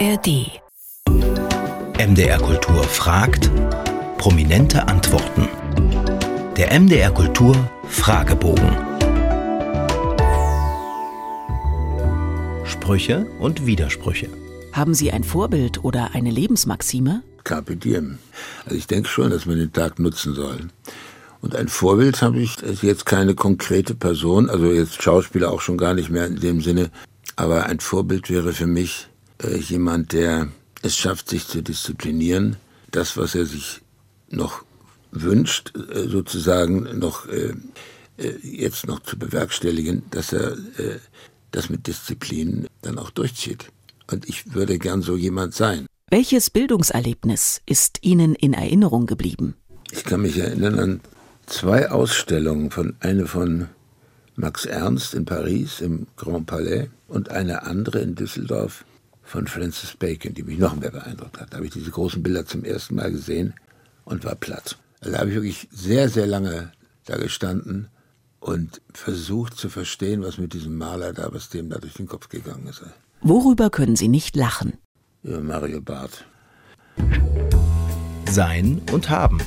ARD. MDR Kultur fragt, prominente Antworten. Der MDR Kultur Fragebogen. Sprüche und Widersprüche. Haben Sie ein Vorbild oder eine Lebensmaxime? Carpe diem. Also ich denke schon, dass man den Tag nutzen soll. Und ein Vorbild habe ich ist jetzt keine konkrete Person, also jetzt Schauspieler auch schon gar nicht mehr in dem Sinne, aber ein Vorbild wäre für mich äh, jemand, der es schafft, sich zu disziplinieren, das, was er sich noch wünscht, äh, sozusagen noch äh, äh, jetzt noch zu bewerkstelligen, dass er äh, das mit Disziplin dann auch durchzieht. Und ich würde gern so jemand sein. Welches Bildungserlebnis ist Ihnen in Erinnerung geblieben? Ich kann mich erinnern an zwei Ausstellungen, von eine von Max Ernst in Paris im Grand Palais und eine andere in Düsseldorf von Francis Bacon, die mich noch mehr beeindruckt hat. Da habe ich diese großen Bilder zum ersten Mal gesehen und war platt. Also da habe ich wirklich sehr, sehr lange da gestanden und versucht zu verstehen, was mit diesem Maler da, was dem da durch den Kopf gegangen ist. Worüber können Sie nicht lachen? Über Mario Barth. Sein und haben.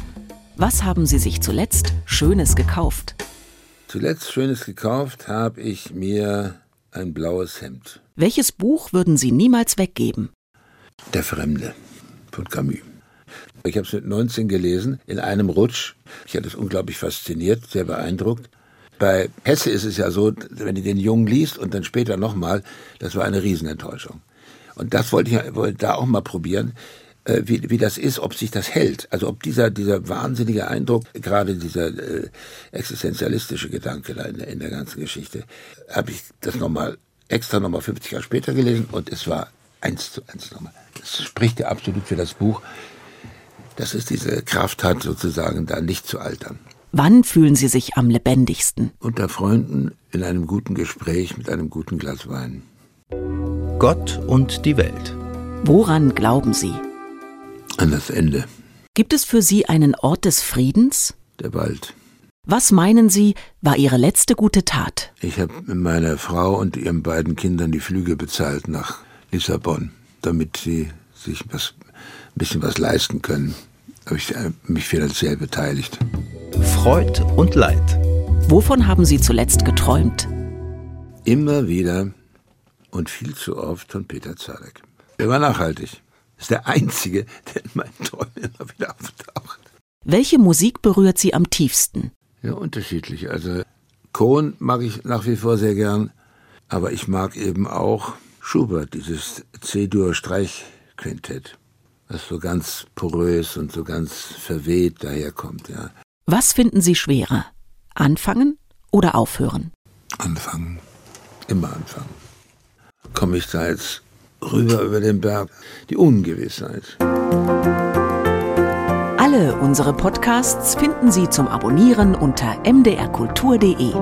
Was haben Sie sich zuletzt Schönes gekauft? Zuletzt Schönes gekauft habe ich mir ein blaues Hemd. Welches Buch würden Sie niemals weggeben? Der Fremde von Camus. Ich habe es mit 19 gelesen, in einem Rutsch. Ich hatte es unglaublich fasziniert, sehr beeindruckt. Bei Hesse ist es ja so, wenn du den Jungen liest und dann später nochmal, das war eine Riesenenttäuschung. Und das wollte ich wollte da auch mal probieren, äh, wie, wie das ist, ob sich das hält. Also ob dieser, dieser wahnsinnige Eindruck, gerade dieser äh, existenzialistische Gedanke da in, in der ganzen Geschichte, habe ich das nochmal extra nochmal 50 Jahre später gelesen und es war eins zu eins nochmal. Das spricht ja absolut für das Buch, dass es diese Kraft hat, sozusagen da nicht zu altern. Wann fühlen Sie sich am lebendigsten? Unter Freunden in einem guten Gespräch mit einem guten Glas Wein. Gott und die Welt. Woran glauben Sie? An das Ende. Gibt es für Sie einen Ort des Friedens? Der Wald. Was meinen Sie, war Ihre letzte gute Tat? Ich habe meiner Frau und ihren beiden Kindern die Flüge bezahlt nach Lissabon, damit sie sich was, ein bisschen was leisten können. Habe ich äh, mich finanziell beteiligt. Freud und Leid. Wovon haben Sie zuletzt geträumt? Immer wieder und viel zu oft von Peter Zadek. Er war nachhaltig. Ist der einzige, der in meinen Träumen immer wieder auftaucht. Welche Musik berührt Sie am tiefsten? Ja, unterschiedlich. Also Kohn mag ich nach wie vor sehr gern, aber ich mag eben auch Schubert, dieses C-Dur-Streichquintett, was so ganz porös und so ganz verweht daherkommt, ja. Was finden Sie schwerer? Anfangen oder aufhören? Anfangen. Immer anfangen. Komme ich da jetzt rüber über den Berg? Die Ungewissheit. Alle unsere Podcasts finden Sie zum Abonnieren unter mdrkultur.de.